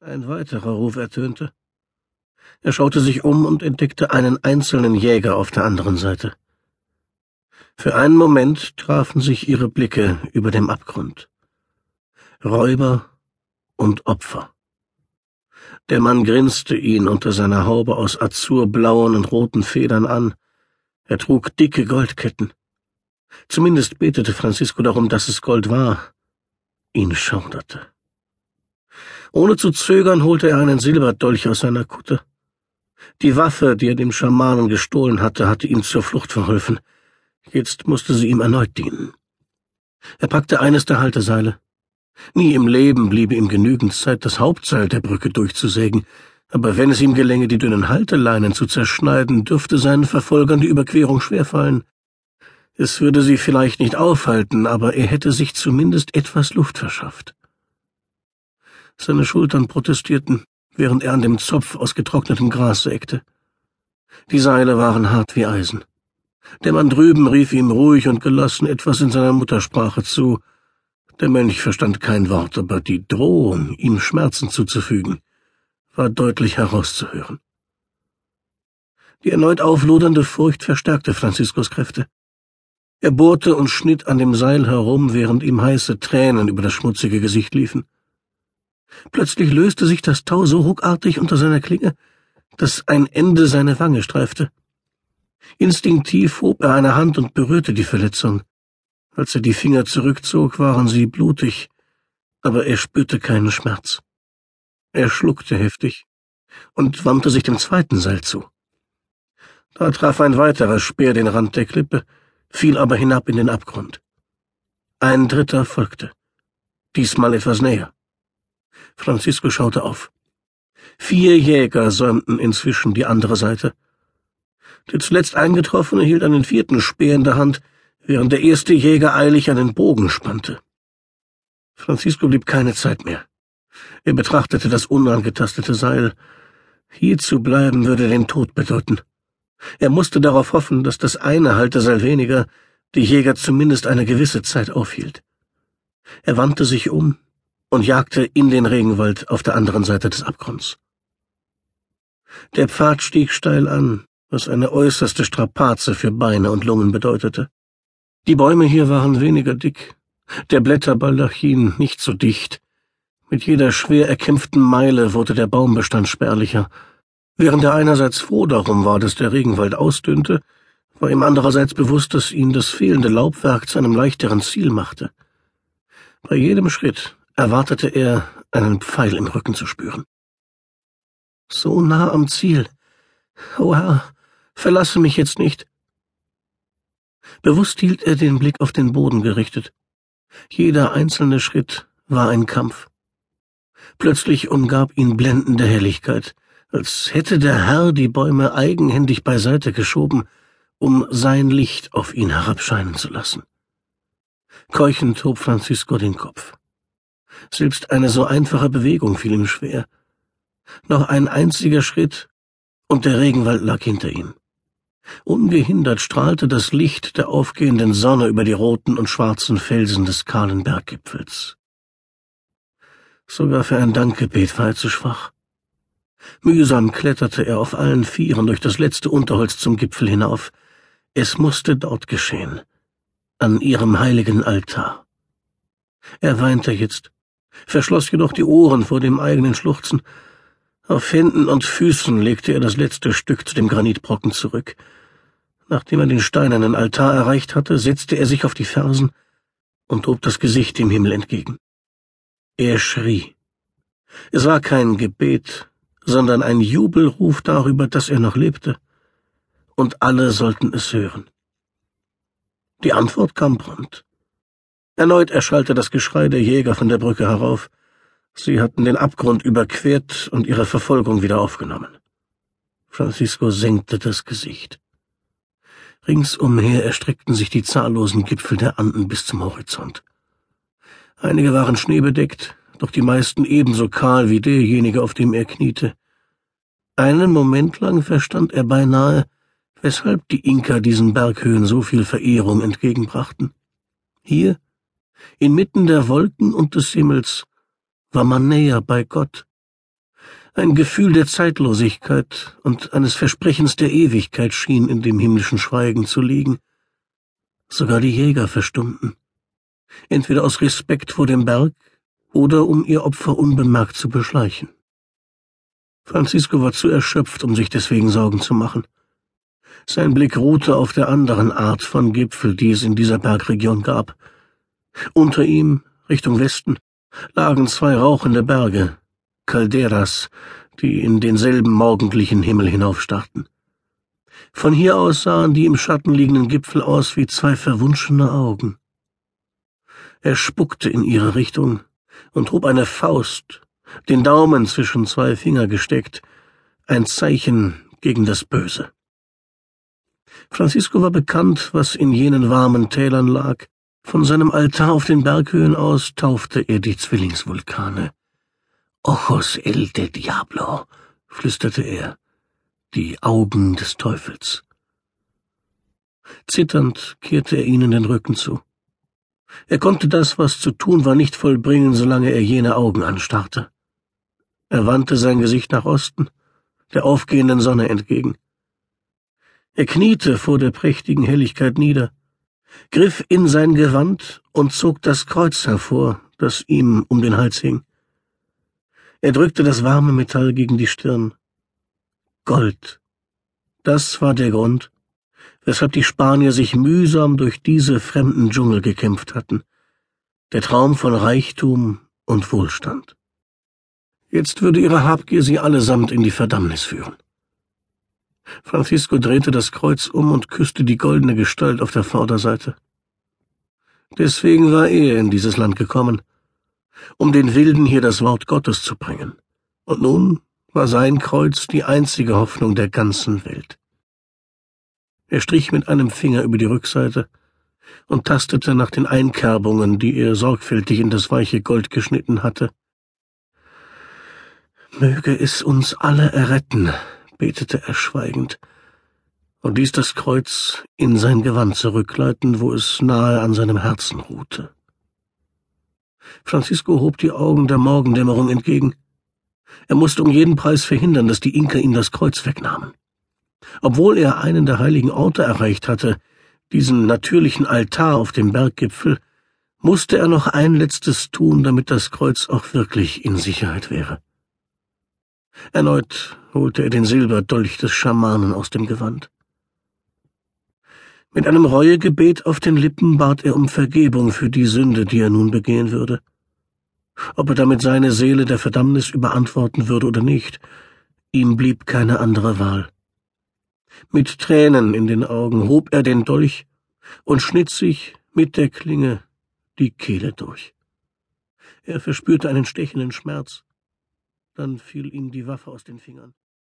Ein weiterer Ruf ertönte. Er schaute sich um und entdeckte einen einzelnen Jäger auf der anderen Seite. Für einen Moment trafen sich ihre Blicke über dem Abgrund. Räuber und Opfer. Der Mann grinste ihn unter seiner Haube aus azurblauen und roten Federn an. Er trug dicke Goldketten. Zumindest betete Francisco darum, dass es Gold war. Ihn schauderte. Ohne zu zögern holte er einen Silberdolch aus seiner Kutte. Die Waffe, die er dem Schamanen gestohlen hatte, hatte ihm zur Flucht verholfen. Jetzt musste sie ihm erneut dienen. Er packte eines der Halteseile. Nie im Leben bliebe ihm genügend Zeit, das Hauptseil der Brücke durchzusägen, aber wenn es ihm gelänge, die dünnen Halteleinen zu zerschneiden, dürfte seinen Verfolgern die Überquerung schwerfallen. Es würde sie vielleicht nicht aufhalten, aber er hätte sich zumindest etwas Luft verschafft. Seine Schultern protestierten, während er an dem Zopf aus getrocknetem Gras sägte. Die Seile waren hart wie Eisen. Der Mann drüben rief ihm ruhig und gelassen etwas in seiner Muttersprache zu. Der Mönch verstand kein Wort, aber die Drohung, ihm Schmerzen zuzufügen, war deutlich herauszuhören. Die erneut auflodernde Furcht verstärkte Franziskos Kräfte. Er bohrte und schnitt an dem Seil herum, während ihm heiße Tränen über das schmutzige Gesicht liefen. Plötzlich löste sich das Tau so ruckartig unter seiner Klinge, dass ein Ende seine Wange streifte. Instinktiv hob er eine Hand und berührte die Verletzung. Als er die Finger zurückzog, waren sie blutig, aber er spürte keinen Schmerz. Er schluckte heftig und wandte sich dem zweiten Seil zu. Da traf ein weiterer Speer den Rand der Klippe, fiel aber hinab in den Abgrund. Ein dritter folgte, diesmal etwas näher. Francisco schaute auf. Vier Jäger säumten inzwischen die andere Seite. Der zuletzt Eingetroffene hielt einen vierten Speer in der Hand, während der erste Jäger eilig einen Bogen spannte. Francisco blieb keine Zeit mehr. Er betrachtete das unangetastete Seil. Hier zu bleiben würde den Tod bedeuten. Er musste darauf hoffen, dass das eine Halteseil weniger die Jäger zumindest eine gewisse Zeit aufhielt. Er wandte sich um und jagte in den Regenwald auf der anderen Seite des Abgrunds. Der Pfad stieg steil an, was eine äußerste Strapaze für Beine und Lungen bedeutete. Die Bäume hier waren weniger dick, der Blätterbaldachin nicht so dicht. Mit jeder schwer erkämpften Meile wurde der Baumbestand spärlicher. Während er einerseits froh darum war, dass der Regenwald ausdünnte, war ihm andererseits bewusst, dass ihn das fehlende Laubwerk zu einem leichteren Ziel machte. Bei jedem Schritt erwartete er, einen Pfeil im Rücken zu spüren. So nah am Ziel. Oh Herr, verlasse mich jetzt nicht. Bewusst hielt er den Blick auf den Boden gerichtet. Jeder einzelne Schritt war ein Kampf. Plötzlich umgab ihn blendende Helligkeit, als hätte der Herr die Bäume eigenhändig beiseite geschoben, um sein Licht auf ihn herabscheinen zu lassen. Keuchend hob Francisco den Kopf. Selbst eine so einfache Bewegung fiel ihm schwer. Noch ein einziger Schritt, und der Regenwald lag hinter ihm. Ungehindert strahlte das Licht der aufgehenden Sonne über die roten und schwarzen Felsen des kahlen Berggipfels. Sogar für ein Dankgebet war er zu schwach. Mühsam kletterte er auf allen Vieren durch das letzte Unterholz zum Gipfel hinauf. Es musste dort geschehen, an ihrem heiligen Altar. Er weinte jetzt, verschloss jedoch die Ohren vor dem eigenen Schluchzen. Auf Händen und Füßen legte er das letzte Stück zu dem Granitbrocken zurück. Nachdem er den steinernen Altar erreicht hatte, setzte er sich auf die Fersen und hob das Gesicht dem Himmel entgegen. Er schrie. Es war kein Gebet, sondern ein Jubelruf darüber, dass er noch lebte, und alle sollten es hören. Die Antwort kam prompt. Erneut erschallte das Geschrei der Jäger von der Brücke herauf. Sie hatten den Abgrund überquert und ihre Verfolgung wieder aufgenommen. Francisco senkte das Gesicht. Ringsumher erstreckten sich die zahllosen Gipfel der Anden bis zum Horizont. Einige waren schneebedeckt, doch die meisten ebenso kahl wie derjenige, auf dem er kniete. Einen Moment lang verstand er beinahe, weshalb die Inka diesen Berghöhen so viel Verehrung entgegenbrachten. Hier, inmitten der Wolken und des Himmels, war man näher bei Gott Ein Gefühl der Zeitlosigkeit und eines Versprechens der Ewigkeit schien in dem himmlischen Schweigen zu liegen. Sogar die Jäger verstummten, entweder aus Respekt vor dem Berg oder um ihr Opfer unbemerkt zu beschleichen. Francisco war zu erschöpft, um sich deswegen Sorgen zu machen. Sein Blick ruhte auf der anderen Art von Gipfel, die es in dieser Bergregion gab. Unter ihm, Richtung Westen, lagen zwei rauchende Berge, Calderas, die in denselben morgendlichen Himmel hinaufstarrten. Von hier aus sahen die im Schatten liegenden Gipfel aus wie zwei verwunschene Augen. Er spuckte in ihre Richtung und hob eine Faust, den Daumen zwischen zwei Finger gesteckt, ein Zeichen gegen das Böse. Francisco war bekannt, was in jenen warmen Tälern lag. Von seinem Altar auf den Berghöhen aus taufte er die Zwillingsvulkane. Ojos el de Diablo, flüsterte er, die Augen des Teufels. Zitternd kehrte er ihnen den Rücken zu. Er konnte das, was zu tun war, nicht vollbringen, solange er jene Augen anstarrte. Er wandte sein Gesicht nach Osten, der aufgehenden Sonne entgegen. Er kniete vor der prächtigen Helligkeit nieder, griff in sein Gewand und zog das Kreuz hervor, das ihm um den Hals hing. Er drückte das warme Metall gegen die Stirn. Gold. Das war der Grund, weshalb die Spanier sich mühsam durch diese fremden Dschungel gekämpft hatten. Der Traum von Reichtum und Wohlstand. Jetzt würde ihre Habgier sie allesamt in die Verdammnis führen. Francisco drehte das Kreuz um und küsste die goldene Gestalt auf der Vorderseite. Deswegen war er in dieses Land gekommen, um den Wilden hier das Wort Gottes zu bringen. Und nun war sein Kreuz die einzige Hoffnung der ganzen Welt. Er strich mit einem Finger über die Rückseite und tastete nach den Einkerbungen, die er sorgfältig in das weiche Gold geschnitten hatte. Möge es uns alle erretten, betete er schweigend und ließ das Kreuz in sein Gewand zurückgleiten, wo es nahe an seinem Herzen ruhte. Francisco hob die Augen der Morgendämmerung entgegen. Er musste um jeden Preis verhindern, dass die Inka ihm das Kreuz wegnahmen. Obwohl er einen der heiligen Orte erreicht hatte, diesen natürlichen Altar auf dem Berggipfel, musste er noch ein letztes tun, damit das Kreuz auch wirklich in Sicherheit wäre. Erneut holte er den Silberdolch des Schamanen aus dem Gewand. Mit einem Reuegebet auf den Lippen bat er um Vergebung für die Sünde, die er nun begehen würde. Ob er damit seine Seele der Verdammnis überantworten würde oder nicht, ihm blieb keine andere Wahl. Mit Tränen in den Augen hob er den Dolch und schnitt sich mit der Klinge die Kehle durch. Er verspürte einen stechenden Schmerz, dann fiel ihm die Waffe aus den Fingern.